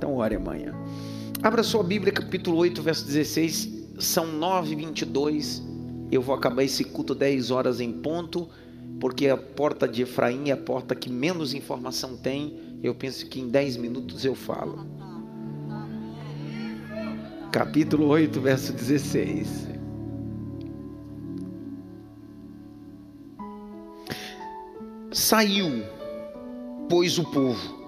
Então ore amanhã. Abra sua Bíblia, capítulo 8, verso 16. São 9 22 Eu vou acabar esse culto 10 horas em ponto, porque a porta de Efraim é a porta que menos informação tem. Eu penso que em 10 minutos eu falo. Capítulo 8, verso 16. Saiu, pois, o povo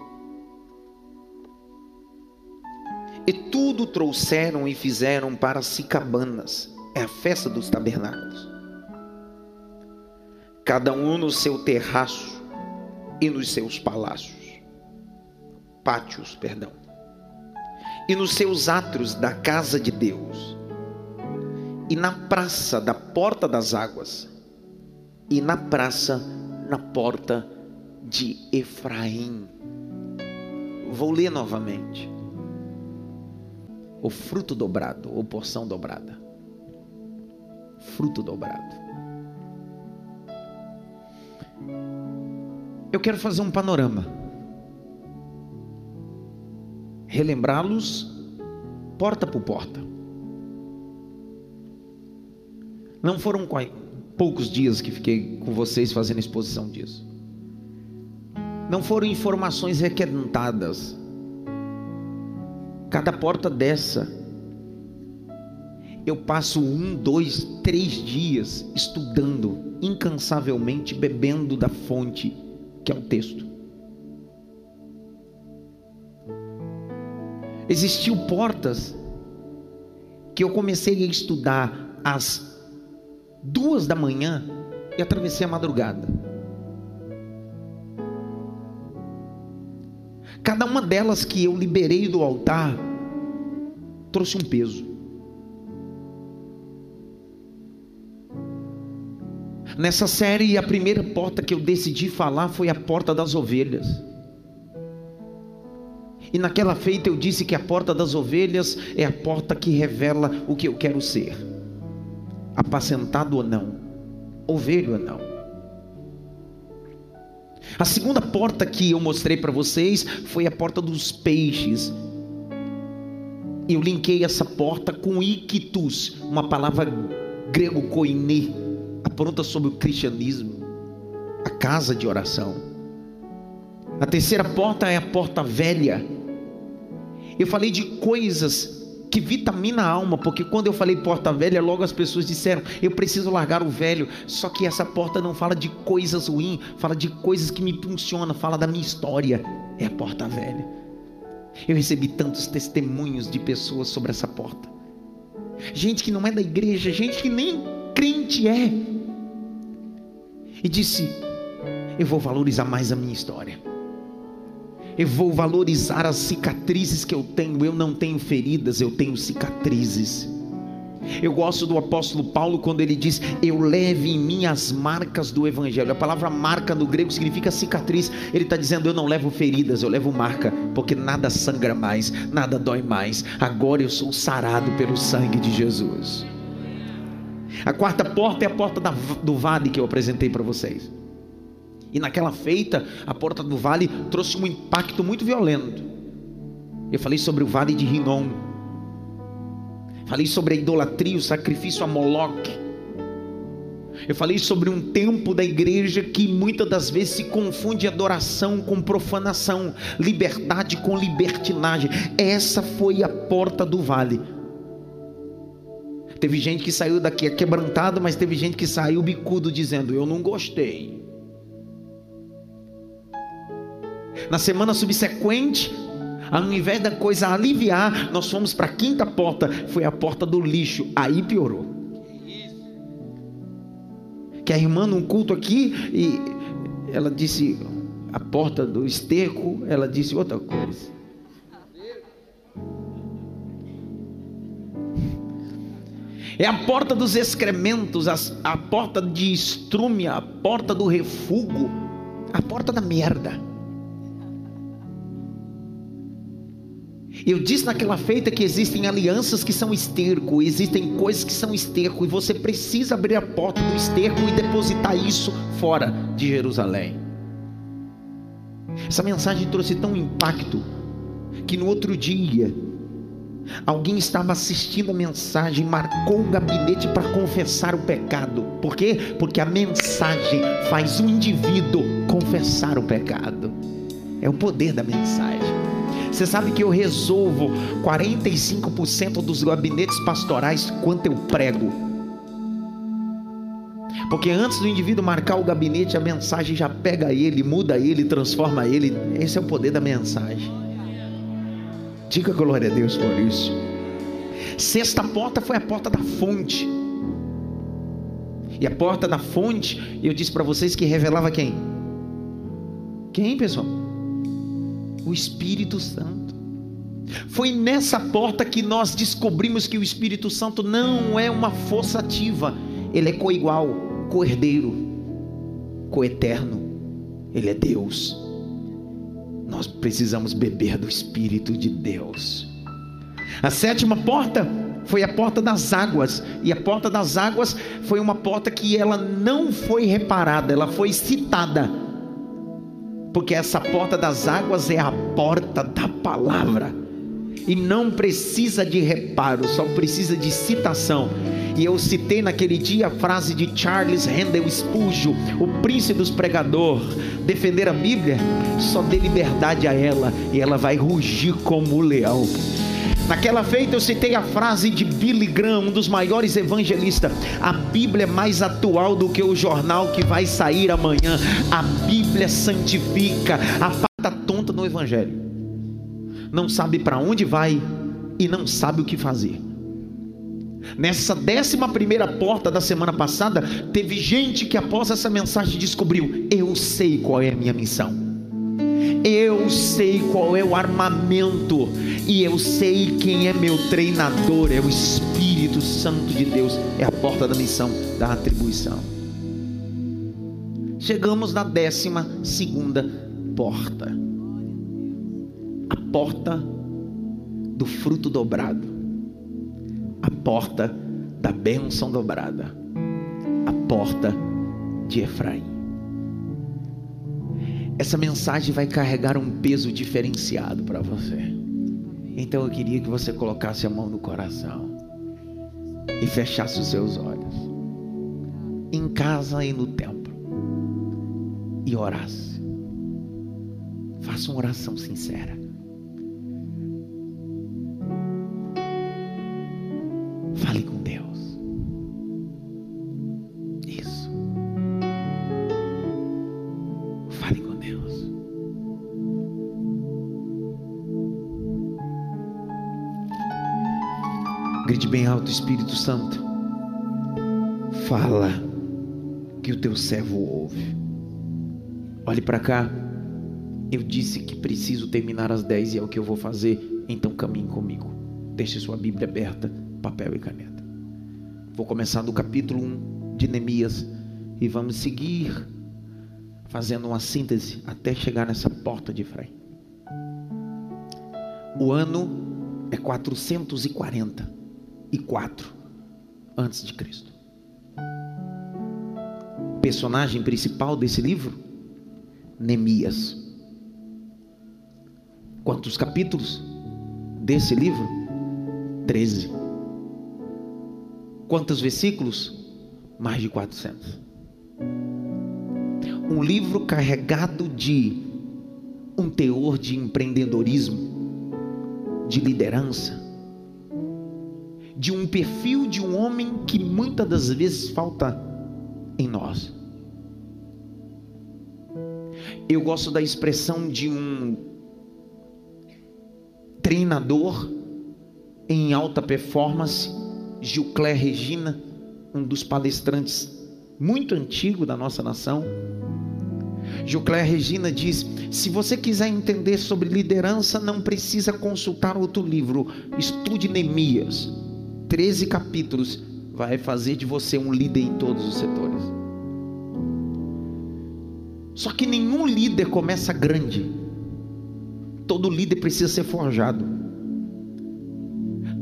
tudo trouxeram e fizeram para si cabanas. É a festa dos tabernáculos. Cada um no seu terraço e nos seus palácios. Pátios, perdão. E nos seus átrios da casa de Deus. E na praça da porta das águas. E na praça, na porta de Efraim. Vou ler novamente o fruto dobrado ou porção dobrada. Fruto dobrado. Eu quero fazer um panorama. Relembrá-los porta por porta. Não foram poucos dias que fiquei com vocês fazendo exposição disso. Não foram informações requentadas Cada porta dessa, eu passo um, dois, três dias estudando incansavelmente, bebendo da fonte que é o texto. Existiu portas que eu comecei a estudar às duas da manhã e atravessei a madrugada. Cada uma delas que eu liberei do altar trouxe um peso. Nessa série, a primeira porta que eu decidi falar foi a porta das ovelhas. E naquela feita eu disse que a porta das ovelhas é a porta que revela o que eu quero ser: apacentado ou não, ovelho ou não. A segunda porta que eu mostrei para vocês foi a porta dos peixes. Eu linkei essa porta com ictus, uma palavra grego koine, apronta sobre o cristianismo, a casa de oração. A terceira porta é a porta velha. Eu falei de coisas que vitamina a alma, porque quando eu falei porta velha, logo as pessoas disseram: eu preciso largar o velho. Só que essa porta não fala de coisas ruins, fala de coisas que me funcionam, fala da minha história. É a porta velha. Eu recebi tantos testemunhos de pessoas sobre essa porta. Gente que não é da igreja, gente que nem crente é. E disse: Eu vou valorizar mais a minha história. Eu vou valorizar as cicatrizes que eu tenho. Eu não tenho feridas, eu tenho cicatrizes. Eu gosto do apóstolo Paulo quando ele diz: Eu levo em mim as marcas do Evangelho. A palavra marca no grego significa cicatriz. Ele está dizendo: Eu não levo feridas, eu levo marca, porque nada sangra mais, nada dói mais. Agora eu sou sarado pelo sangue de Jesus. A quarta porta é a porta da, do vale que eu apresentei para vocês. E naquela feita, a porta do vale trouxe um impacto muito violento. Eu falei sobre o vale de Rinom. Falei sobre a idolatria, o sacrifício a Moloque. Eu falei sobre um tempo da igreja que muitas das vezes se confunde adoração com profanação, liberdade com libertinagem. Essa foi a porta do vale. Teve gente que saiu daqui quebrantado, mas teve gente que saiu bicudo dizendo: Eu não gostei. Na semana subsequente, ao invés da coisa aliviar, nós fomos para a quinta porta, foi a porta do lixo. Aí piorou. Que a irmã num culto aqui e ela disse a porta do esterco, ela disse outra coisa. É a porta dos excrementos, a, a porta de estrume, a porta do refúgio, a porta da merda. Eu disse naquela feita que existem alianças que são esterco, existem coisas que são esterco, e você precisa abrir a porta do esterco e depositar isso fora de Jerusalém. Essa mensagem trouxe tão impacto que no outro dia alguém estava assistindo a mensagem, marcou o gabinete para confessar o pecado. Por quê? Porque a mensagem faz o indivíduo confessar o pecado. É o poder da mensagem. Você sabe que eu resolvo 45% dos gabinetes pastorais quanto eu prego. Porque antes do indivíduo marcar o gabinete, a mensagem já pega ele, muda ele, transforma ele. Esse é o poder da mensagem. Diga glória a Deus por isso. Sexta porta foi a porta da fonte. E a porta da fonte, eu disse para vocês que revelava quem? Quem, pessoal? O Espírito Santo. Foi nessa porta que nós descobrimos que o Espírito Santo não é uma força ativa, ele é coigual, coerdeiro, coeterno, ele é Deus. Nós precisamos beber do Espírito de Deus. A sétima porta foi a porta das águas, e a porta das águas foi uma porta que ela não foi reparada, ela foi citada. Porque essa porta das águas é a porta da palavra. E não precisa de reparo, só precisa de citação. E eu citei naquele dia a frase de Charles Handel Spurgeon, o príncipe dos pregadores, defender a Bíblia, só dê liberdade a ela e ela vai rugir como o leão. Naquela feita eu citei a frase de Billy Graham, um dos maiores evangelistas: A Bíblia é mais atual do que o jornal que vai sair amanhã. A Bíblia santifica. A pata tonta no evangelho. Não sabe para onde vai e não sabe o que fazer. Nessa décima primeira porta da semana passada, teve gente que após essa mensagem descobriu: eu sei qual é a minha missão. Eu sei qual é o armamento e eu sei quem é meu treinador, é o Espírito Santo de Deus, é a porta da missão, da atribuição. Chegamos na décima segunda porta, a porta do fruto dobrado a porta da bênção dobrada, a porta de Efraim. Essa mensagem vai carregar um peso diferenciado para você. Então eu queria que você colocasse a mão no coração e fechasse os seus olhos, em casa e no templo, e orasse. Faça uma oração sincera. Bem alto, Espírito Santo. Fala que o teu servo ouve. Olhe para cá. Eu disse que preciso terminar às 10 e é o que eu vou fazer. Então caminhe comigo. Deixe sua Bíblia aberta papel e caneta. Vou começar do capítulo 1 de Neemias e vamos seguir fazendo uma síntese até chegar nessa porta de Efraim. O ano é 444 antes de Cristo. Personagem principal desse livro? Neemias. Quantos capítulos desse livro? 13. Quantos versículos? Mais de 400. Um livro carregado de um teor de empreendedorismo, de liderança, de um perfil de um homem que muitas das vezes falta em nós. Eu gosto da expressão de um treinador em alta performance Gilcler Regina, um dos palestrantes muito antigo da nossa nação. Gilcler Regina diz: se você quiser entender sobre liderança, não precisa consultar outro livro. Estude Neemias. 13 capítulos vai fazer de você um líder em todos os setores. Só que nenhum líder começa grande. Todo líder precisa ser forjado.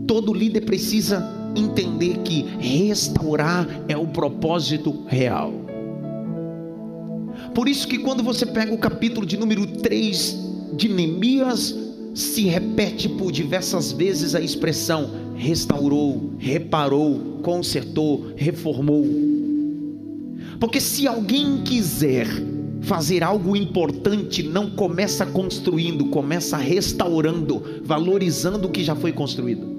Todo líder precisa entender que restaurar é o propósito real. Por isso que quando você pega o capítulo de número 3 de Neemias, se repete por diversas vezes a expressão restaurou, reparou, consertou, reformou. Porque se alguém quiser fazer algo importante, não começa construindo, começa restaurando, valorizando o que já foi construído.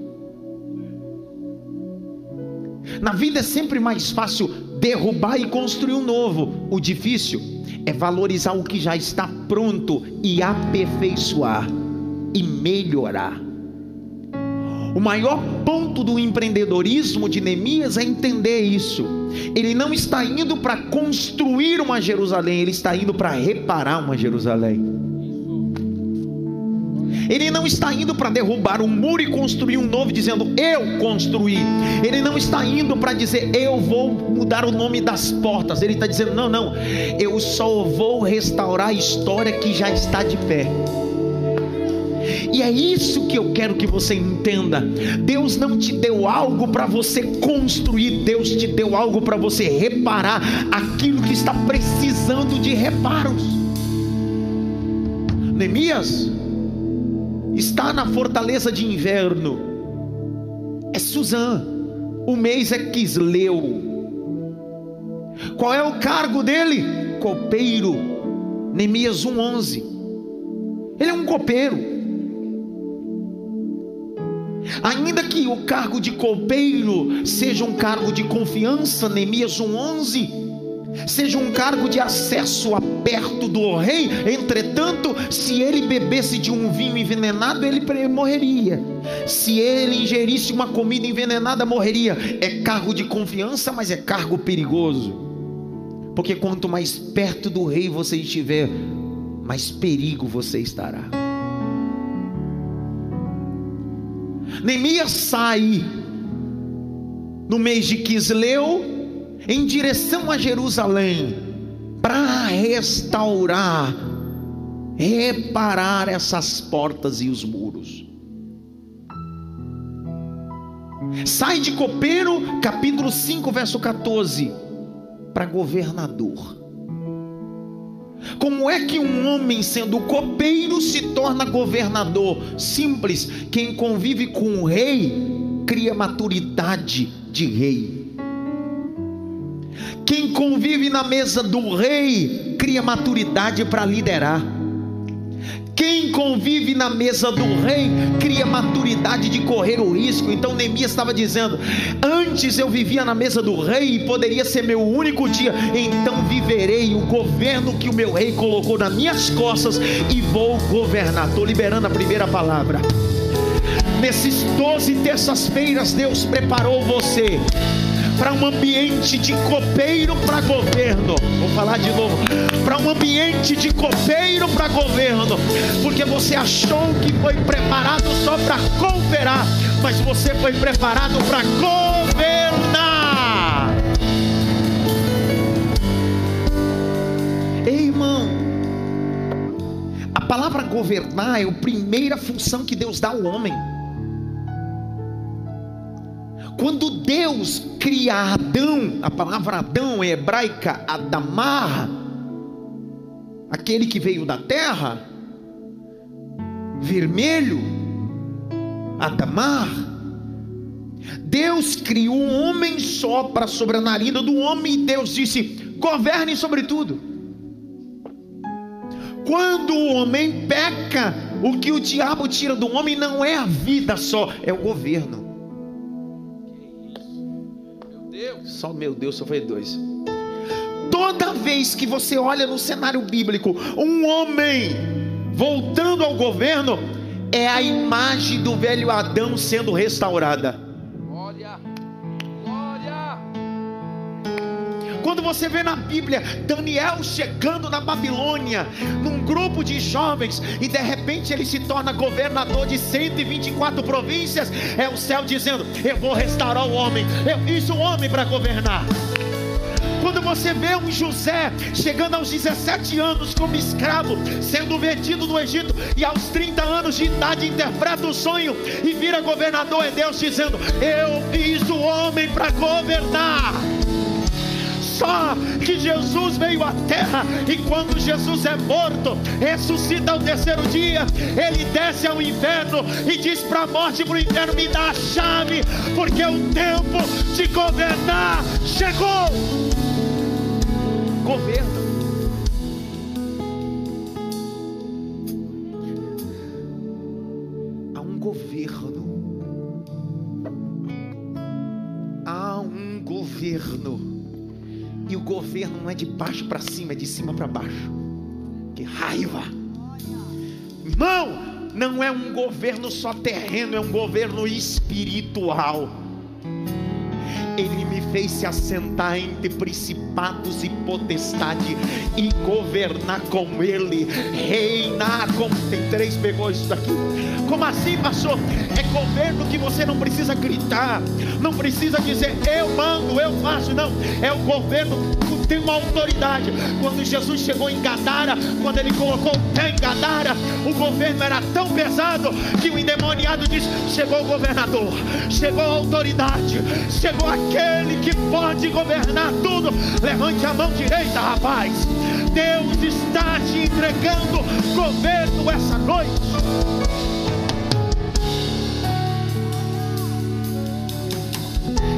Na vida é sempre mais fácil derrubar e construir um novo. O difícil é valorizar o que já está pronto e aperfeiçoar e melhorar. O maior ponto do empreendedorismo de Neemias é entender isso. Ele não está indo para construir uma Jerusalém, ele está indo para reparar uma Jerusalém. Ele não está indo para derrubar um muro e construir um novo, dizendo eu construí. Ele não está indo para dizer eu vou mudar o nome das portas. Ele está dizendo não, não, eu só vou restaurar a história que já está de pé. E é isso que eu quero que você entenda. Deus não te deu algo para você construir, Deus te deu algo para você reparar aquilo que está precisando de reparos. Neemias está na fortaleza de inverno. É Suzã. O mês é Quisleu. Qual é o cargo dele? Copeiro. Neemias 1:11. Ele é um copeiro. Ainda que o cargo de copeiro seja um cargo de confiança, Neemias 1:11, seja um cargo de acesso a perto do rei, entretanto, se ele bebesse de um vinho envenenado, ele morreria. Se ele ingerisse uma comida envenenada, morreria. É cargo de confiança, mas é cargo perigoso. Porque quanto mais perto do rei você estiver, mais perigo você estará. Neemias sai no mês de Quisleu em direção a Jerusalém para restaurar, reparar essas portas e os muros. Sai de copeiro, capítulo 5, verso 14, para governador. Como é que um homem, sendo copeiro, se torna governador? Simples: quem convive com o rei cria maturidade de rei. Quem convive na mesa do rei cria maturidade para liderar. Quem convive na mesa do rei cria maturidade de correr o risco. Então Neemias estava dizendo: Antes eu vivia na mesa do rei e poderia ser meu único dia, então viverei o governo que o meu rei colocou nas minhas costas e vou governar. Estou liberando a primeira palavra. Nesses 12 terças-feiras, Deus preparou você para um ambiente de copeiro para governo. Vou falar de novo. Para um ambiente de copeiro para governo. Porque você achou que foi preparado só para cooperar, mas você foi preparado para governar. Ei, irmão. A palavra governar é a primeira função que Deus dá ao homem. Quando Deus cria Adão, a palavra Adão é hebraica Adamar, aquele que veio da terra, vermelho, Adamar. Deus criou um homem só para sobre a narina do homem, e Deus disse: governe sobre tudo. Quando o homem peca, o que o diabo tira do homem não é a vida só, é o governo. Só meu Deus, só foi dois. Toda vez que você olha no cenário bíblico, um homem voltando ao governo, é a imagem do velho Adão sendo restaurada. Quando você vê na Bíblia Daniel chegando na Babilônia, num grupo de jovens, e de repente ele se torna governador de 124 províncias, é o céu dizendo: Eu vou restaurar o homem, eu fiz o homem para governar. Quando você vê um José chegando aos 17 anos como escravo, sendo vendido no Egito, e aos 30 anos de idade interpreta o sonho e vira governador, é Deus dizendo: Eu fiz o homem para governar só que Jesus veio à terra e quando Jesus é morto, ressuscita ao terceiro dia, ele desce ao inferno e diz para a morte para o inferno: me dá a chave, porque o tempo de governar chegou. Governo. Não é de baixo para cima, é de cima para baixo. Que raiva! Irmão, não é um governo só terreno, é um governo espiritual. Ele me fez se assentar entre principados e potestade e governar com ele, reinar como tem três pegou isso daqui. Como assim, pastor? É governo que você não precisa gritar, não precisa dizer eu mando, eu faço, não. É o governo tem uma autoridade. Quando Jesus chegou em Gadara, quando ele colocou o pé em Gadara, o governo era tão pesado que o endemoniado disse: chegou o governador, chegou a autoridade, chegou aquele que pode governar tudo. Levante a mão direita, rapaz. Deus está te entregando governo essa noite.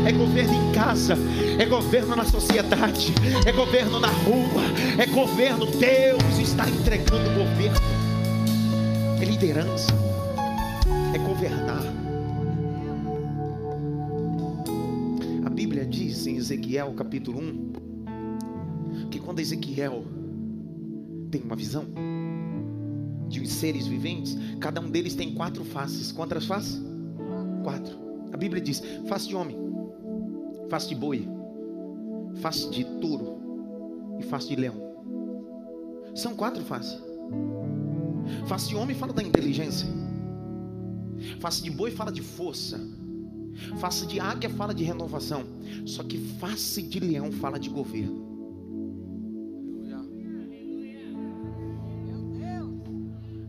É governo em casa, é governo na sociedade, é governo na rua, é governo. Deus está entregando o governo, é liderança, é governar. A Bíblia diz em Ezequiel capítulo 1 que quando Ezequiel tem uma visão de os seres viventes, cada um deles tem quatro faces. Quantas faces? Quatro. A Bíblia diz: face de homem, face de boi, face de touro e face de leão. São quatro faces. Face de homem fala da inteligência. Face de boi fala de força. Face de águia fala de renovação. Só que face de leão fala de governo.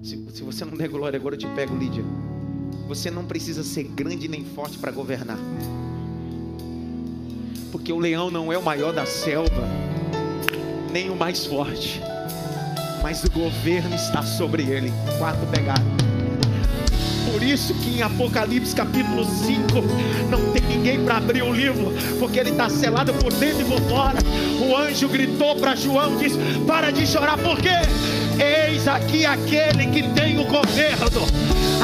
Se, se você não der glória agora, eu te pego, Lídia. Você não precisa ser grande nem forte para governar porque o leão não é o maior da selva, nem o mais forte, mas o governo está sobre ele. Quatro pegaram. Por isso que em Apocalipse capítulo 5 não tem ninguém para abrir o livro, porque ele está selado por dentro e por fora. O anjo gritou para João, diz: Para de chorar, porque eis aqui aquele que tem o governo,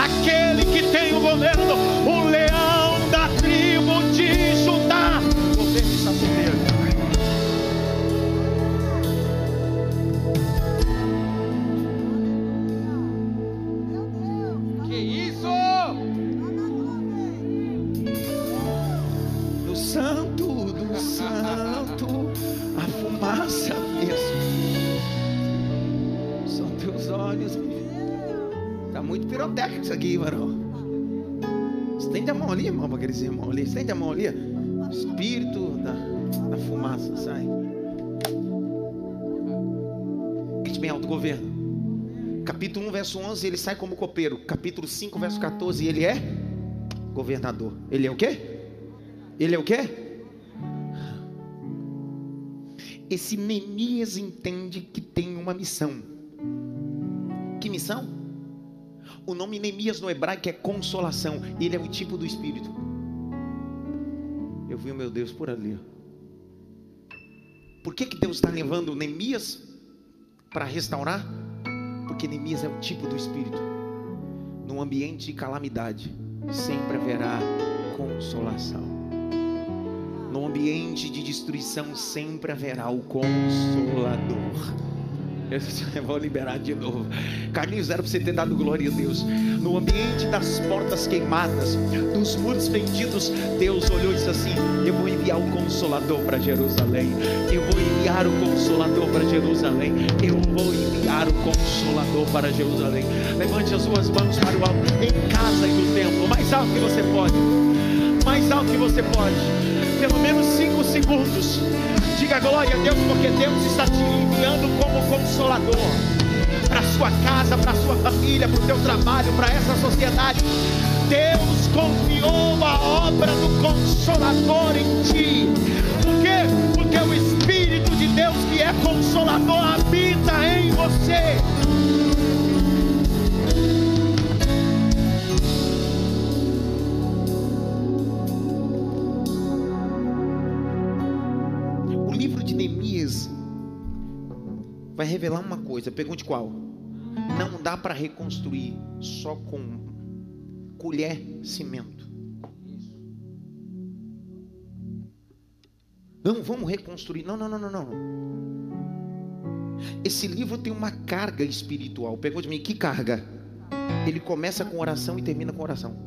aquele que tem o governo, o Estende a mão ali. Espírito da, da fumaça, sai. Bem alto, governo. Capítulo 1, verso 11, ele sai como copeiro. Capítulo 5, verso 14, ele é governador. Ele é o quê? Ele é o quê? Esse Neemias entende que tem uma missão. Que missão? O nome Neemias no hebraico é consolação. Ele é o tipo do Espírito. Vi o meu Deus por ali. Por que, que Deus está levando Neemias para restaurar? Porque Neemias é o tipo do Espírito. Num ambiente de calamidade, sempre haverá consolação. No ambiente de destruição, sempre haverá o consolador. Eu vou liberar de novo. Carlinhos, era para você ter dado glória a Deus. No ambiente das portas queimadas, dos muros vendidos, Deus olhou e disse assim: Eu vou enviar o consolador para Jerusalém. Eu vou enviar o consolador para Jerusalém. Eu vou enviar o consolador para Jerusalém. Levante as suas mãos para o alto, em casa e no templo, mais alto que você pode. Mais alto que você pode. Pelo menos cinco segundos. Diga glória a Deus, porque Deus está te enviando como consolador para sua casa, para sua família, para o teu trabalho, para essa sociedade. Deus confiou a obra do consolador em ti. Por quê? Porque o Espírito Deus que é consolador habita em você. Vai revelar uma coisa, pergunte qual? Não dá para reconstruir só com colher cimento. Não, vamos reconstruir. Não, não, não, não, não. Esse livro tem uma carga espiritual. Pergunte mim, que carga? Ele começa com oração e termina com oração.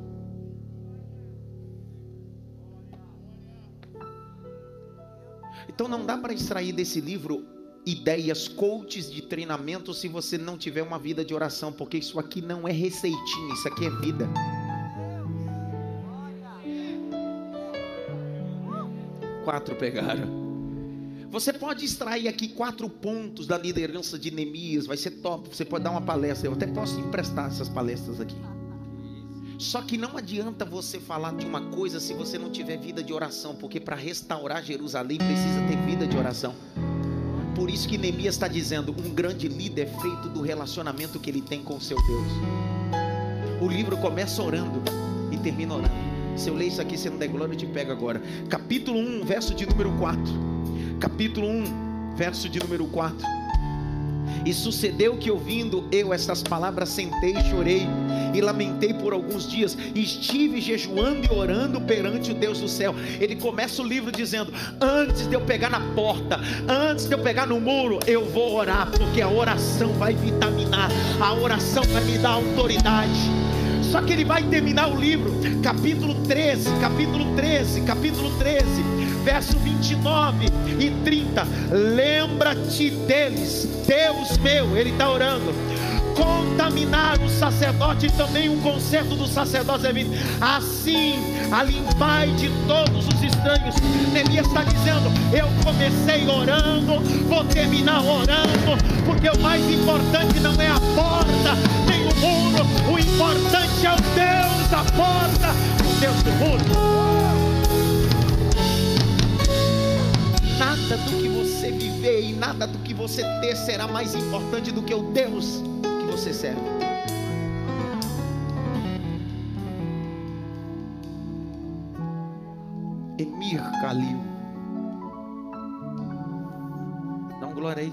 Então não dá para extrair desse livro ideias coaches de treinamento se você não tiver uma vida de oração, porque isso aqui não é receitinha, isso aqui é vida. Quatro pegaram. Você pode extrair aqui quatro pontos da liderança de Neemias, vai ser top. Você pode dar uma palestra, eu até posso emprestar essas palestras aqui. Só que não adianta você falar de uma coisa se você não tiver vida de oração, porque para restaurar Jerusalém precisa ter vida de oração. Por isso que Neemias está dizendo: um grande líder é feito do relacionamento que ele tem com seu Deus. O livro começa orando e termina orando. Se eu ler isso aqui, você não der glória, eu te pego agora. Capítulo 1, verso de número 4. Capítulo 1, verso de número 4. E sucedeu que ouvindo eu estas palavras, sentei e chorei e lamentei por alguns dias, e estive jejuando e orando perante o Deus do céu. Ele começa o livro dizendo: Antes de eu pegar na porta, antes de eu pegar no muro, eu vou orar, porque a oração vai vitaminar, a oração vai me dar autoridade. Só que ele vai terminar o livro, capítulo 13, capítulo 13, capítulo 13, verso 29 e 30. Lembra-te deles, Deus meu, ele está orando contaminar o sacerdote e também um conserto do sacerdote Assim, a limpai de todos os estranhos. Neemias está dizendo: Eu comecei orando, vou terminar orando, porque o mais importante não é a porta, nem o muro, o importante é o Deus da porta, o Deus do muro. Nada do que você viver e nada do que você ter será mais importante do que o Deus você serve. Emir Calil. Dá um glória aí.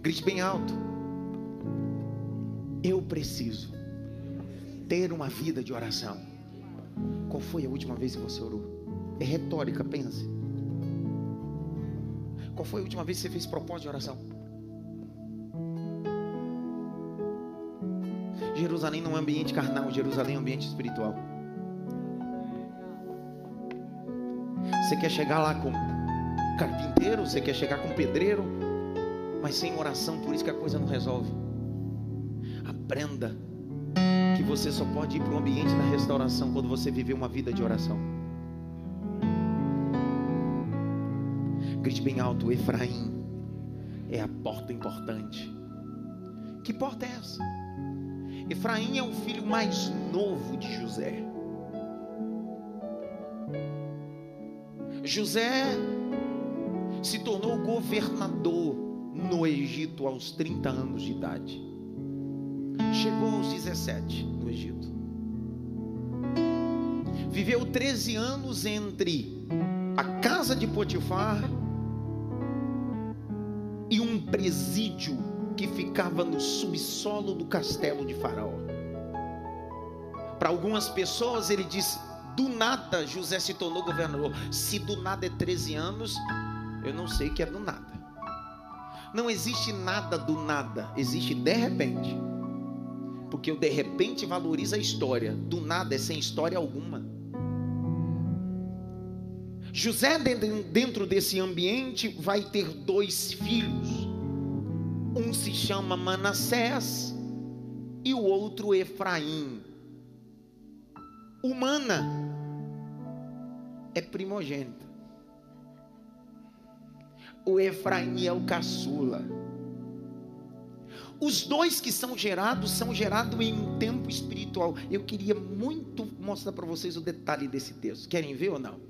Grite bem alto. Eu preciso ter uma vida de oração. Qual foi a última vez que você orou? É retórica, pense. Qual foi a última vez que você fez propósito de oração? Jerusalém não é ambiente carnal, Jerusalém é ambiente espiritual. Você quer chegar lá com carpinteiro, você quer chegar com pedreiro, mas sem oração, por isso que a coisa não resolve. Aprenda que você só pode ir para o ambiente da restauração quando você viver uma vida de oração. Grite bem alto, Efraim é a porta importante. Que porta é essa? Efraim é o filho mais novo de José. José se tornou governador no Egito aos 30 anos de idade. Chegou aos 17 no Egito. Viveu 13 anos entre a casa de Potifar presídio que ficava no subsolo do castelo de Faraó. Para algumas pessoas, ele disse: do nada José se tornou governador. Se do nada é 13 anos, eu não sei que é do nada. Não existe nada do nada, existe de repente. Porque o de repente valoriza a história, do nada é sem história alguma. José, dentro desse ambiente, vai ter dois filhos. Um se chama Manassés e o outro Efraim. O Mana é primogênito. O Efraim é o caçula. Os dois que são gerados são gerados em um tempo espiritual. Eu queria muito mostrar para vocês o detalhe desse texto. Querem ver ou não?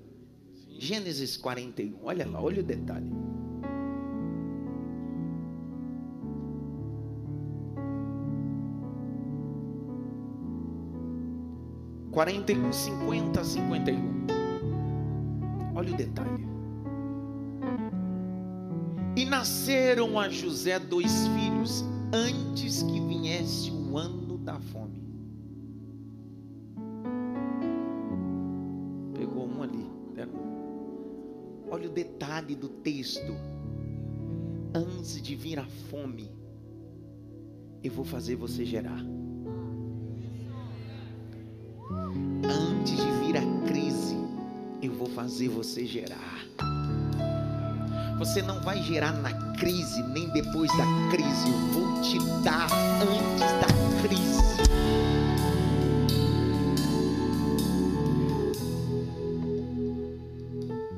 Gênesis 41, olha lá, olha o detalhe. Quarenta e cinquenta, cinquenta e um. Olha o detalhe. E nasceram a José dois filhos antes que viesse o ano da fome. Pegou um ali. Olha o detalhe do texto. Antes de vir a fome, eu vou fazer você gerar. Fazer você gerar. Você não vai gerar na crise, nem depois da crise. Eu vou te dar antes da crise.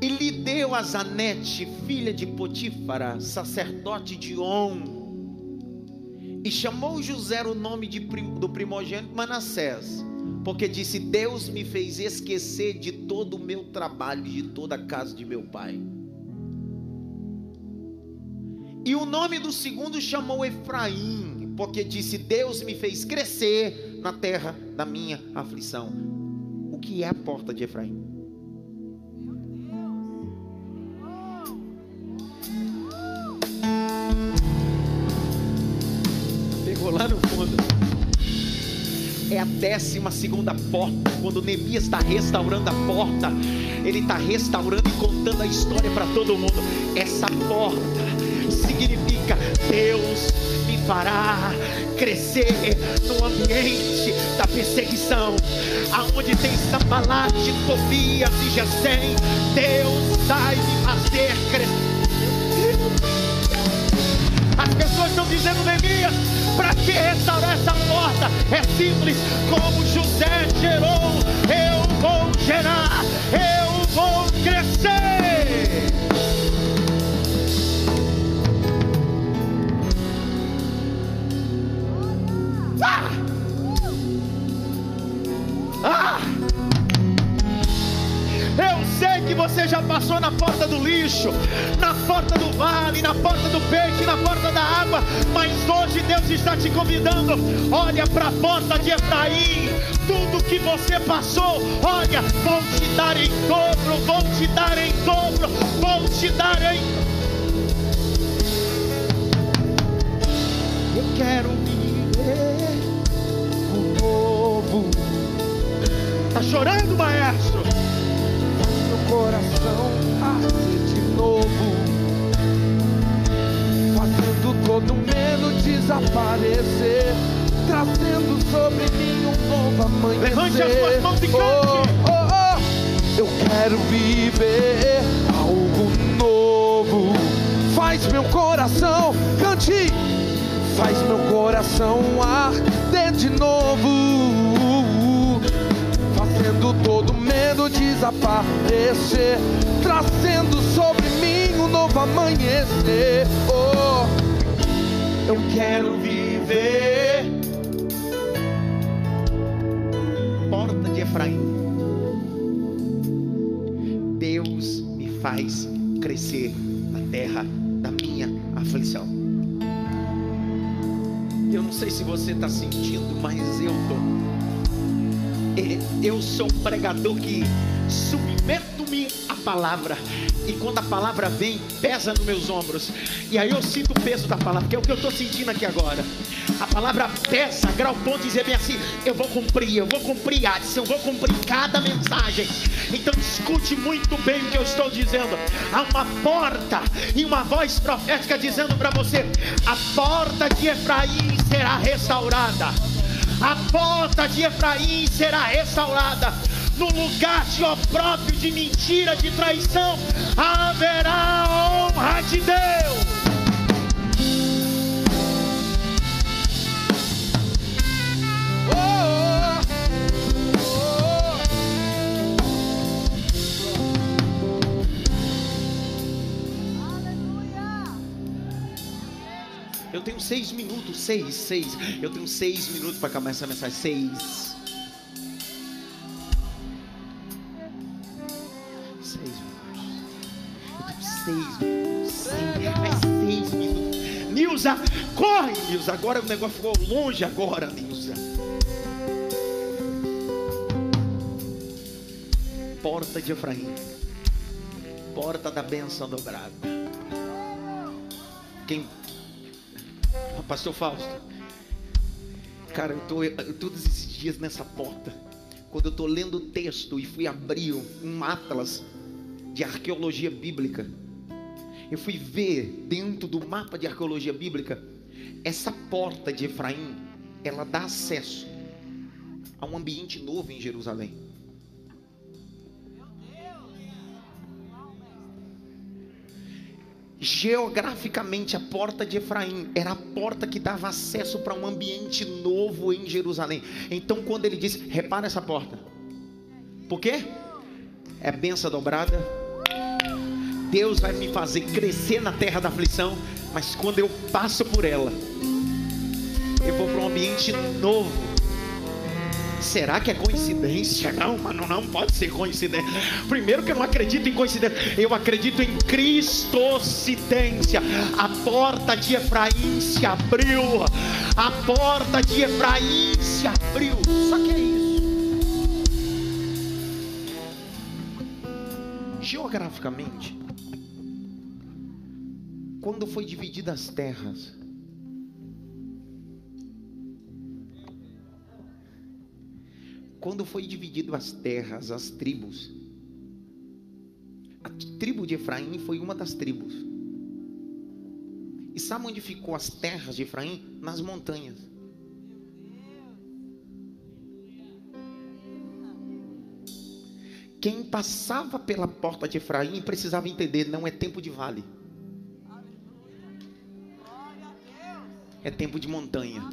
E lhe deu a Zanete, filha de Potífara, sacerdote de On. E chamou José o nome de, do primogênito Manassés, porque disse: Deus me fez esquecer de todo o meu trabalho, de toda a casa de meu pai. E o nome do segundo chamou Efraim, porque disse: Deus me fez crescer na terra da minha aflição. O que é a porta de Efraim? A décima segunda porta. Quando Neemias está restaurando a porta, ele está restaurando e contando a história para todo mundo. Essa porta significa Deus me fará crescer no ambiente da perseguição, aonde tem Sambalat, Tobias e Gesem, Deus vai me fazer crescer. As pessoas estão dizendo, Neemias, para que restaurar essa porta? É simples, como José gerou, eu vou gerar, eu vou crescer. Que você já passou na porta do lixo, na porta do vale, na porta do peixe, na porta da água, mas hoje Deus está te convidando. Olha para a porta de Efraim, tudo que você passou, olha, vou te dar em dobro, vou te dar em dobro, vou te dar em Eu quero viver o novo. Tá chorando, maestro? Meu coração arde de novo, fazendo todo medo desaparecer, trazendo sobre mim um novo amanhecer. Levante as suas mãos e cante. Oh, oh, oh. Eu quero viver algo novo. Faz meu coração cante, faz meu coração arder de novo fazendo todo medo desaparecer, trazendo sobre mim um novo amanhecer. Oh, Eu quero viver. Porta de Efraim. Deus me faz crescer na terra da minha aflição. Eu não sei se você está sentindo, mas eu estou. Eu sou um pregador que submeto-me à palavra. E quando a palavra vem, pesa nos meus ombros. E aí eu sinto o peso da palavra, que é o que eu estou sentindo aqui agora. A palavra pesa, grau ponto dizer bem assim: eu vou cumprir, eu vou cumprir, Adson, eu vou cumprir cada mensagem. Então escute muito bem o que eu estou dizendo. Há uma porta e uma voz profética dizendo para você: a porta de Efraim será restaurada. A porta de Efraim será restaurada. No lugar de opróprio, de mentira, de traição, haverá honra de Deus. Eu tenho seis minutos, seis, seis. Eu tenho seis minutos para começar a mensagem. Seis. Seis minutos. seis minutos. Mais seis minutos. Nilza, corre, Nilza. Agora o negócio ficou longe agora, Nilza. Porta de Efraim. Porta da benção dobrada. Quem? Pastor Fausto. Cara, eu tô eu, todos esses dias nessa porta. Quando eu tô lendo o texto e fui abrir um atlas de arqueologia bíblica. Eu fui ver dentro do mapa de arqueologia bíblica essa porta de Efraim, ela dá acesso a um ambiente novo em Jerusalém. Geograficamente, a porta de Efraim era a porta que dava acesso para um ambiente novo em Jerusalém. Então, quando ele diz, repara essa porta, por quê? É benção dobrada. Deus vai me fazer crescer na terra da aflição, mas quando eu passo por ela, eu vou para um ambiente novo Será que é coincidência? Não, mano, não pode ser coincidência. Primeiro que eu não acredito em coincidência, eu acredito em cristocidência. A porta de Efraim se abriu. A porta de Efraim se abriu. Só que é isso. Geograficamente, quando foi divididas as terras, quando foi dividido as terras, as tribos, a tribo de Efraim foi uma das tribos. E sabe onde ficou as terras de Efraim? Nas montanhas. Quem passava pela porta de Efraim precisava entender: não é tempo de vale, é tempo de montanha.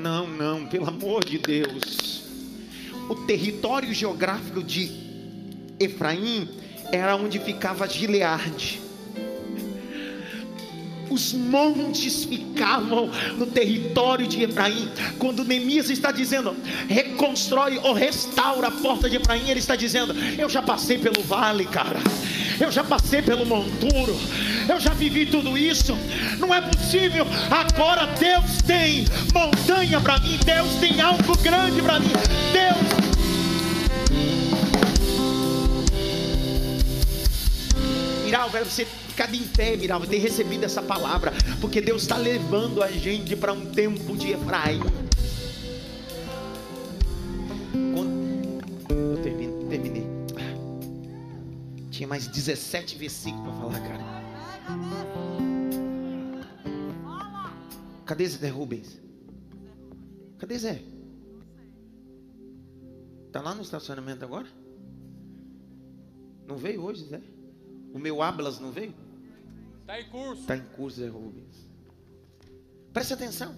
Não, não, pelo amor de Deus. O território geográfico de Efraim era onde ficava Gileade. Os montes ficavam no território de Efraim. Quando Neemias está dizendo, reconstrói ou restaura a porta de Efraim, ele está dizendo: Eu já passei pelo vale, cara. Eu já passei pelo monturo. Eu já vivi tudo isso. Não é possível. Agora Deus tem montanha para mim. Deus tem algo grande para mim. Deus Miralva, você ficar em pé, Miralva, ter recebido essa palavra, porque Deus está levando a gente para um tempo de Efraim. Tinha mais 17 versículos para falar, cara. Cadê Zé Rubens? Cadê Zé? Tá lá no estacionamento agora? Não veio hoje, Zé? O meu Ablas não veio? Está em curso. Está em curso, Zé Rubens. Preste atenção.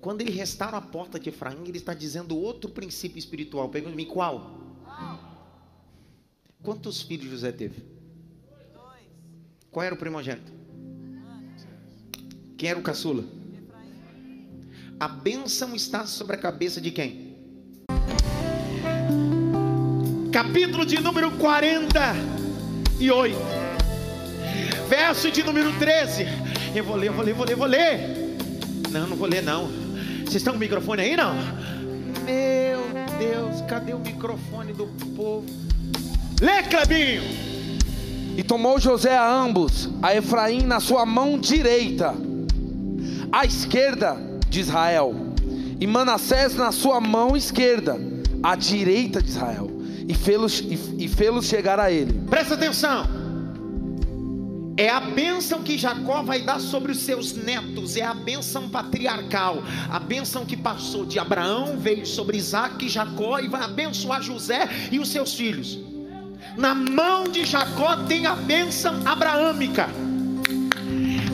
Quando ele restaura a porta de Efraim, ele está dizendo outro princípio espiritual. Pergunta-me qual? Quantos filhos José teve? Dois. Qual era o primogênito? Quem era o caçula? A bênção está sobre a cabeça de quem? Capítulo de número 48, verso de número 13. Eu vou ler, eu vou ler, vou ler, vou ler. Não, não vou ler, não. Vocês estão com o microfone aí, não? Meu Deus, cadê o microfone do povo? Lê, Clebinho. E tomou José a ambos, a Efraim na sua mão direita à esquerda de Israel, e Manassés na sua mão esquerda, à direita de Israel, e fê-los e, e fê chegar a ele. Presta atenção. É a bênção que Jacó vai dar sobre os seus netos, é a bênção patriarcal, a bênção que passou de Abraão, veio sobre Isaac e Jacó e vai abençoar José e os seus filhos. Na mão de Jacó tem a bênção abraâmica.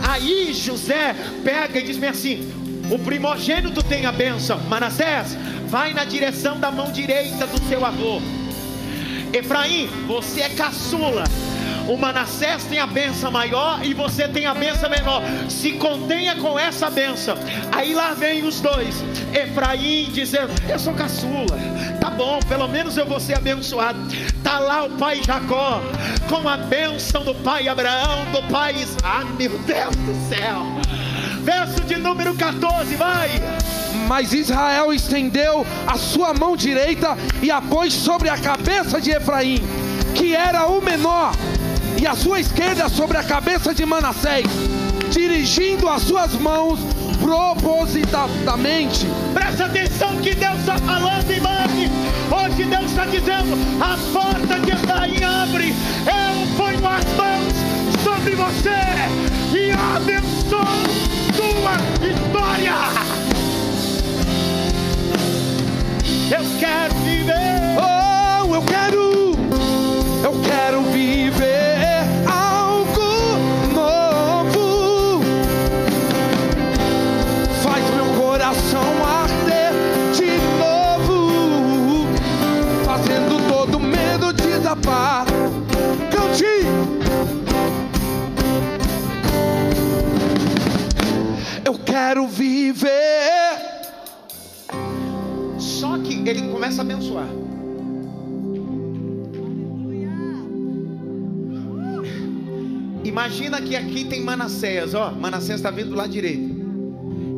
Aí José pega e diz assim: o primogênito tem a bênção. Manassés, vai na direção da mão direita do seu avô. Efraim, você é caçula. O Manassés tem a benção maior e você tem a benção menor. Se contenha com essa benção. Aí lá vem os dois. Efraim dizendo: Eu sou caçula. Tá bom, pelo menos eu vou ser abençoado. Tá lá o pai Jacó com a bênção do pai Abraão, do pai Isaac. Ah, meu Deus do céu. Verso de número 14, vai. Mas Israel estendeu a sua mão direita e a pôs sobre a cabeça de Efraim, que era o menor, e a sua esquerda sobre a cabeça de Manassés, dirigindo as suas mãos propositadamente. Presta atenção que Deus está falando, imame. Hoje Deus está dizendo: a porta de Efraim abre, eu ponho as mãos sobre você e abençoo sua história. Eu quero viver. Oh, eu quero, eu quero viver desabafar. Cante. Eu quero viver. Só que ele começa a abençoar. Imagina que aqui tem Manassés, ó. Manassés está vindo do lado direito.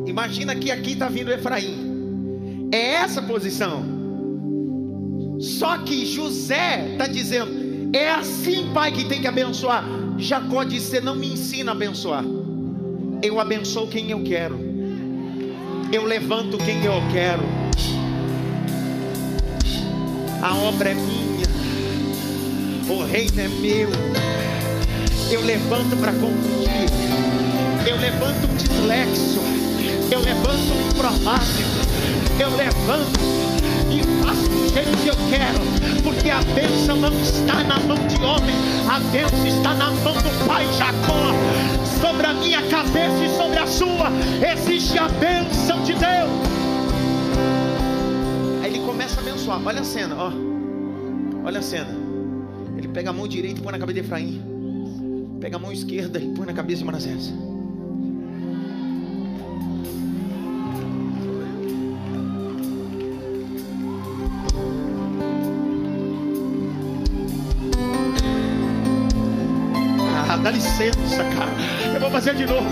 Imagina que aqui está vindo Efraim. É essa posição. Só que José está dizendo: é assim, pai, que tem que abençoar. Jacó disse: não me ensina a abençoar. Eu abençoo quem eu quero. Eu levanto quem eu quero. A obra é minha. O reino é meu. Eu levanto para confundir. Eu levanto um dislexo. Eu levanto um improvável. Eu levanto e faço do jeito que eu quero. Porque a bênção não está na mão de homem. A bênção está na mão do Pai Jacó. Sobre a minha cabeça e sobre a sua existe a bênção de Deus. Aí ele começa a abençoar. Olha a cena, ó. Olha a cena. Ele pega a mão direita e põe na cabeça de Efraim. Pega a mão esquerda e põe na cabeça de Manassés. Dá licença, cara. Eu vou fazer de novo.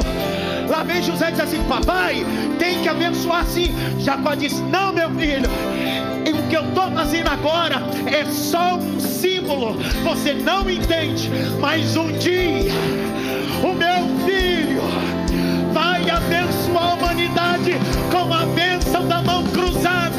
Lá vem José e diz assim: Papai, tem que abençoar assim. Jacó disse: Não, meu filho. O que eu estou fazendo agora é só um símbolo. Você não entende. Mas um dia, o meu filho vai abençoar a humanidade com a bênção da mão cruzada.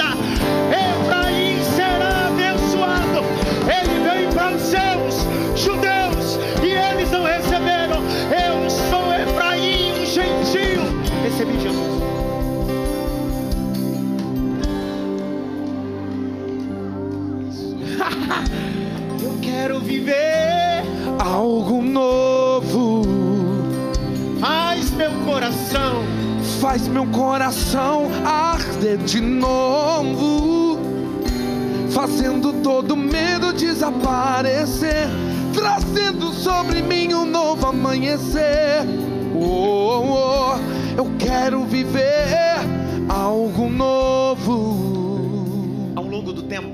Faz meu coração arder de novo, fazendo todo medo desaparecer, trazendo sobre mim um novo amanhecer. Oh, oh, oh, eu quero viver algo novo. Ao longo do tempo,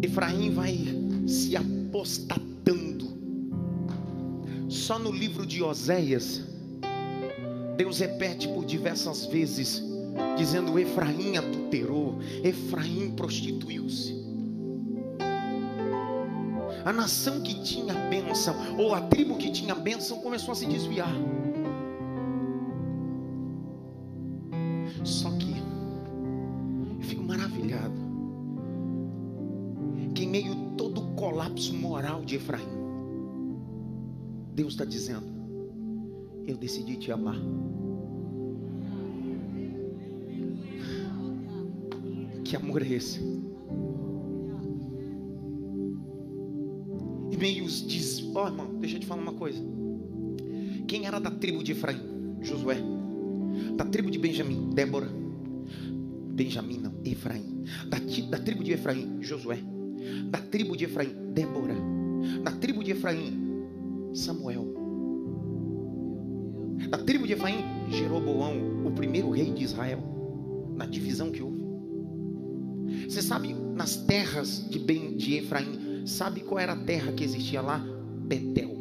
Efraim vai se apostatando. Só no livro de Oséias, Deus repete por diversas vezes, dizendo: Efraim adulterou, Efraim prostituiu-se. A nação que tinha bênção, ou a tribo que tinha bênção, começou a se desviar. Só que eu fico maravilhado que em meio a todo o colapso moral de Efraim, Deus está dizendo: Eu decidi te amar. Que amor é esse? E meio os diz, ó irmão, deixa eu te falar uma coisa. Quem era da tribo de Efraim? Josué. Da tribo de Benjamim, Débora. Benjamim não, Efraim. Da, da tribo de Efraim, Josué. Da tribo de Efraim, Débora. Da tribo de Efraim, Samuel. Da tribo de Efraim, Jeroboão, o primeiro rei de Israel. Na divisão que houve. Você sabe, nas terras de, ben, de Efraim, sabe qual era a terra que existia lá? Betel.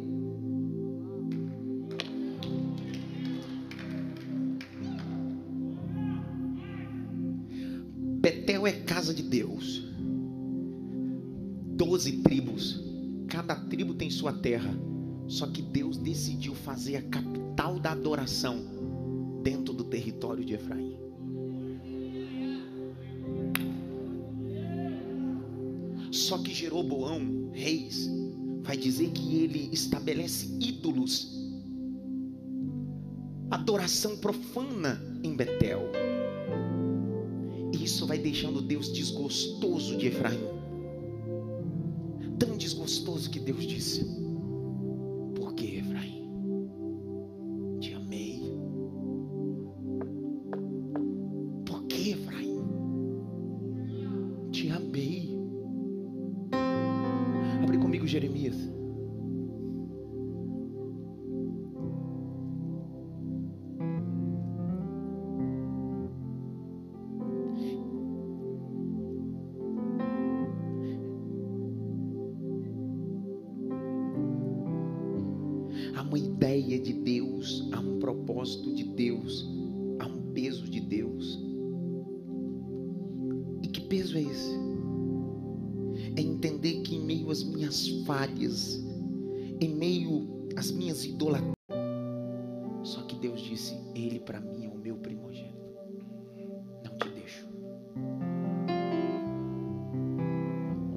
Betel é casa de Deus. Doze tribos. Cada tribo tem sua terra. Só que Deus decidiu fazer a capital da adoração dentro do território de Efraim. Só que Jeroboão, reis, vai dizer que ele estabelece ídolos, adoração profana em Betel. E isso vai deixando Deus desgostoso de Efraim. Tão desgostoso que Deus disse: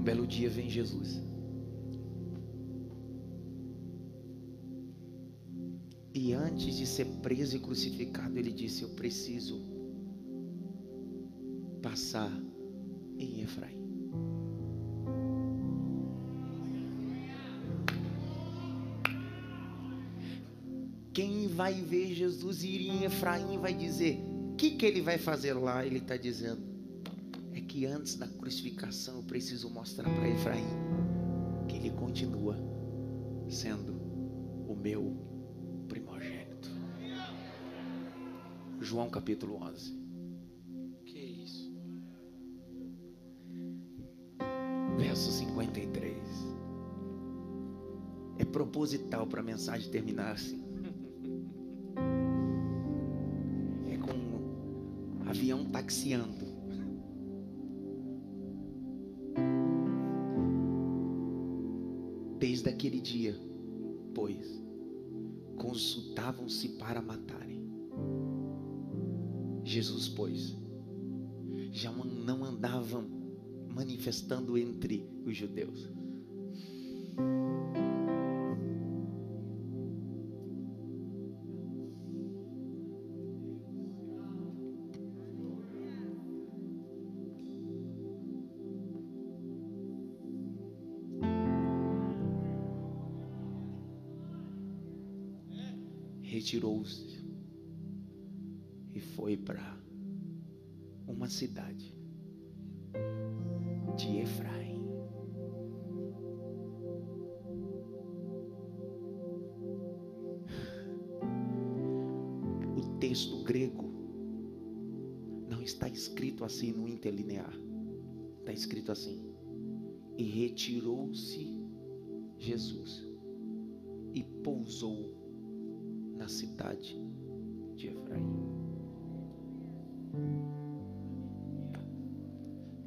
Um belo dia vem Jesus. E antes de ser preso e crucificado, ele disse: Eu preciso passar em Efraim. Quem vai ver Jesus ir em Efraim vai dizer: O que, que ele vai fazer lá? Ele está dizendo: que antes da crucificação eu preciso mostrar para Efraim que ele continua sendo o meu primogênito. João capítulo 11. Que isso? Verso 53. É proposital para a mensagem terminar assim. É com um avião taxiando. Desde aquele dia, pois, consultavam-se para matarem. Jesus, pois, já não andavam manifestando entre os judeus. Foi para uma cidade de Efraim. O texto grego não está escrito assim no interlinear. Está escrito assim: E retirou-se Jesus e pousou na cidade de Efraim.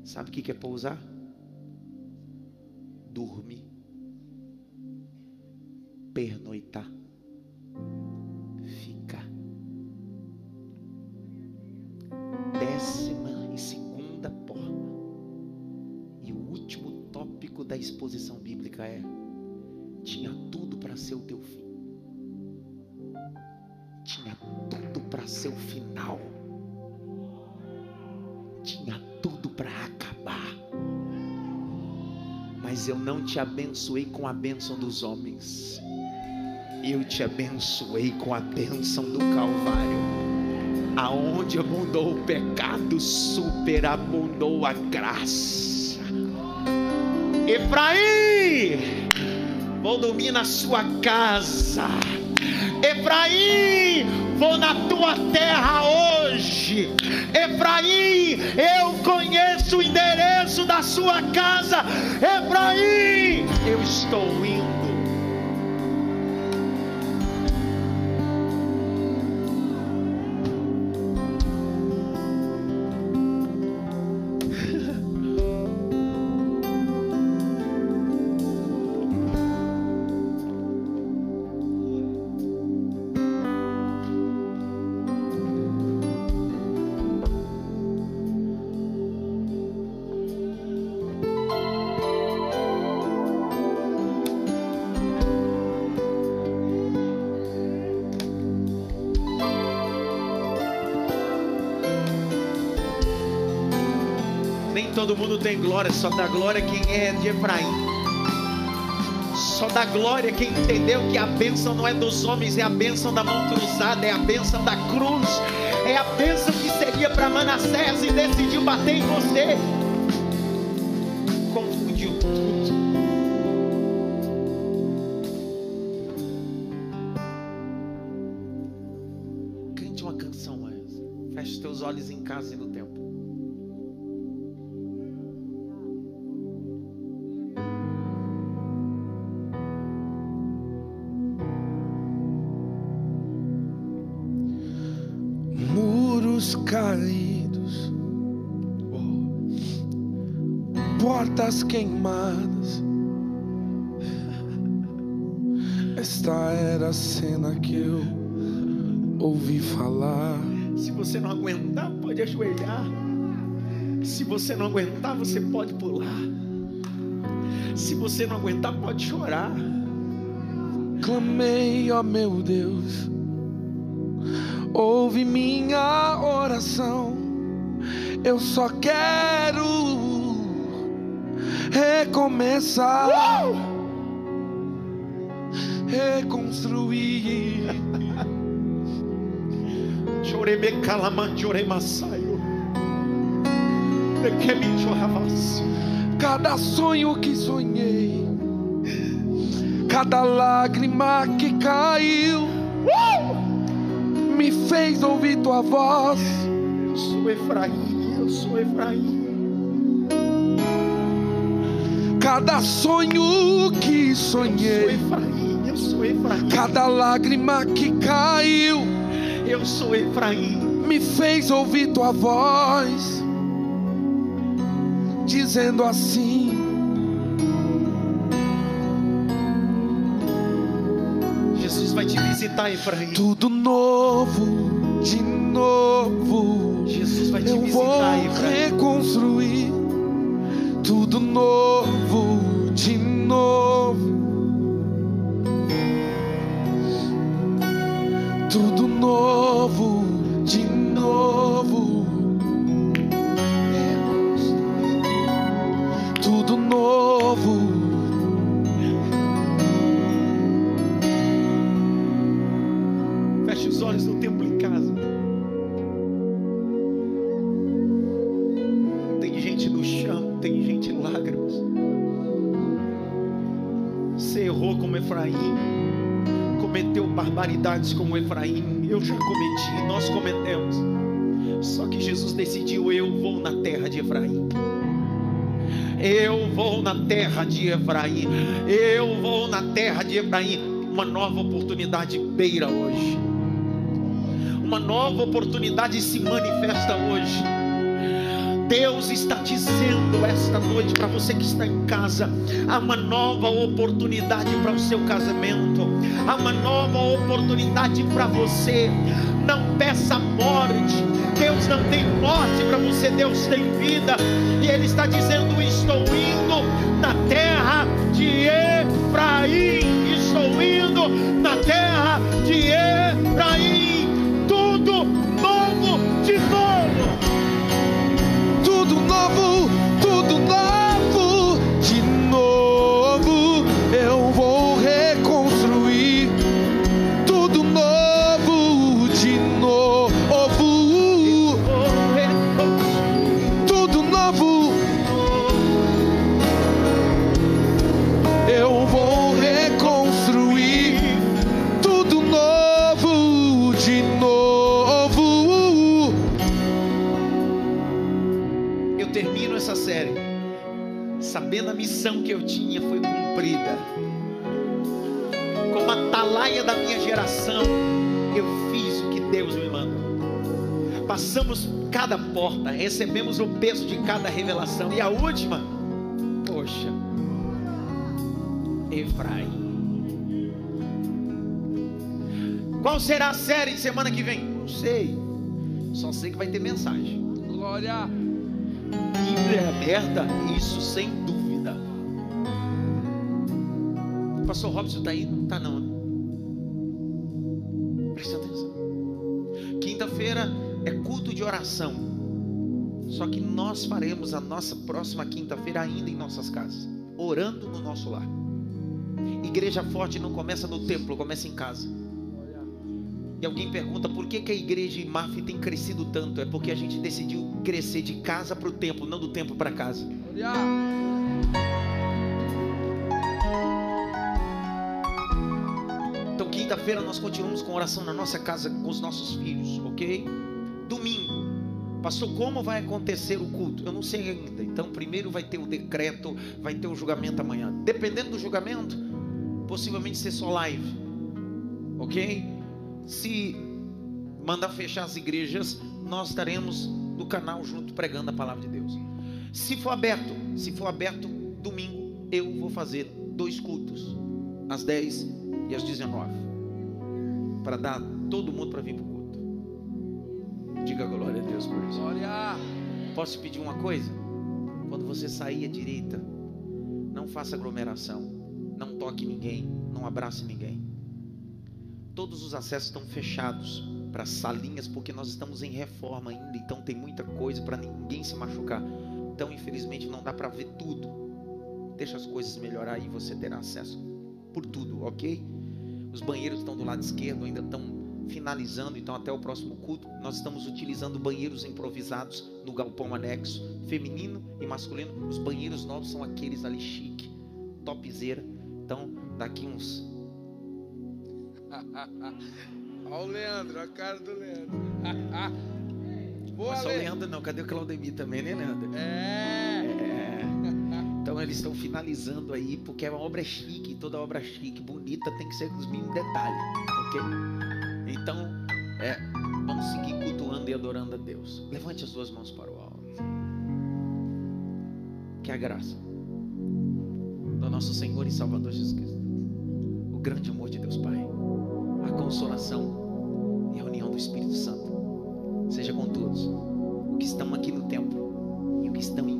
Sabe o que é pousar? Dormir, não te abençoei com a bênção dos homens. Eu te abençoei com a bênção do Calvário. Aonde abundou o pecado, superabundou a graça. Efraim, vou dormir na sua casa. Efraim, vou na tua terra hoje. Sua casa. Efraim, eu estou indo. Todo mundo tem glória, só dá glória quem é de Efraim. Só dá glória quem entendeu que a bênção não é dos homens, é a bênção da mão cruzada, é a bênção da cruz, é a bênção que seria para Manassés e decidiu bater em você. Queimadas. Esta era a cena que eu ouvi falar. Se você não aguentar, pode ajoelhar. Se você não aguentar, você pode pular. Se você não aguentar, pode chorar. Clamei, ó meu Deus ouve minha oração. Eu só quero recomeçar, uh! reconstruir. Chorebe choravas. Cada sonho que sonhei, cada lágrima que caiu. Uh! me fez ouvir tua voz. Eu sou Efraim, eu sou Efraim. Cada sonho que sonhei, eu sou Efraim, eu sou Efraim. Cada lágrima que caiu, eu sou Efraim. Me fez ouvir tua voz, dizendo assim: vai te visitar, Efraim. Tudo novo, de novo. Jesus vai te Eu visitar, vou Efraim. reconstruir. Tudo novo, de novo. Tudo novo, tem gente em lágrimas. Você errou como Efraim, cometeu barbaridades como Efraim. Eu já cometi, nós cometemos. Só que Jesus decidiu: eu vou na terra de Efraim. Eu vou na terra de Efraim. Eu vou na terra de Efraim. Uma nova oportunidade beira hoje uma nova oportunidade se manifesta hoje. Deus está dizendo esta noite para você que está em casa: há uma nova oportunidade para o seu casamento, há uma nova oportunidade para você. Não peça morte, Deus não tem morte para você, Deus tem vida, e Ele está dizendo: Estou indo na terra de Efraim, estou indo na terra de Efraim atalaia da minha geração, eu fiz o que Deus me mandou. Passamos cada porta, recebemos o peso de cada revelação. E a última, poxa, Efraim. Qual será a série semana que vem? Não sei. Só sei que vai ter mensagem. Glória. Bíblia aberta, isso sem dúvida. O pastor Robson está aí? Não está não. Só que nós faremos a nossa próxima quinta-feira ainda em nossas casas, orando no nosso lar. Igreja forte não começa no templo, começa em casa. E alguém pergunta por que, que a igreja em Maf tem crescido tanto? É porque a gente decidiu crescer de casa para o templo, não do templo para casa. Então, quinta-feira nós continuamos com oração na nossa casa com os nossos filhos, ok? Domingo, pastor, como vai acontecer o culto? Eu não sei ainda. Então, primeiro vai ter o decreto, vai ter o julgamento amanhã. Dependendo do julgamento, possivelmente ser só live, ok? Se mandar fechar as igrejas, nós estaremos no canal junto pregando a palavra de Deus. Se for aberto, se for aberto domingo, eu vou fazer dois cultos, às 10 e às 19, para dar todo mundo para vir para. Diga glória a Deus por isso. Glória. Posso pedir uma coisa? Quando você sair à direita, não faça aglomeração, não toque ninguém, não abrace ninguém. Todos os acessos estão fechados para salinhas porque nós estamos em reforma ainda, então tem muita coisa para ninguém se machucar. Então, infelizmente, não dá para ver tudo. Deixa as coisas melhorar e você terá acesso por tudo, ok? Os banheiros estão do lado esquerdo, ainda estão finalizando, então até o próximo culto nós estamos utilizando banheiros improvisados no galpão anexo, feminino e masculino. Os banheiros novos são aqueles ali chique, topzera. Então, daqui uns Olha o Leandro, a cara do Leandro. Boa, é só o Le- Leandro não, cadê o Claudemir também, né, Leandro? É. É. Então eles estão finalizando aí, porque a obra é chique, toda obra chique, bonita, tem que ser com os mínimos detalhes, ok? Então, é, vamos seguir cultuando e adorando a Deus. Levante as suas mãos para o alto. Que a graça do nosso Senhor e Salvador Jesus Cristo, o grande amor de Deus Pai, a consolação e a união do Espírito Santo, seja com todos, os que estão aqui no templo e os que estão em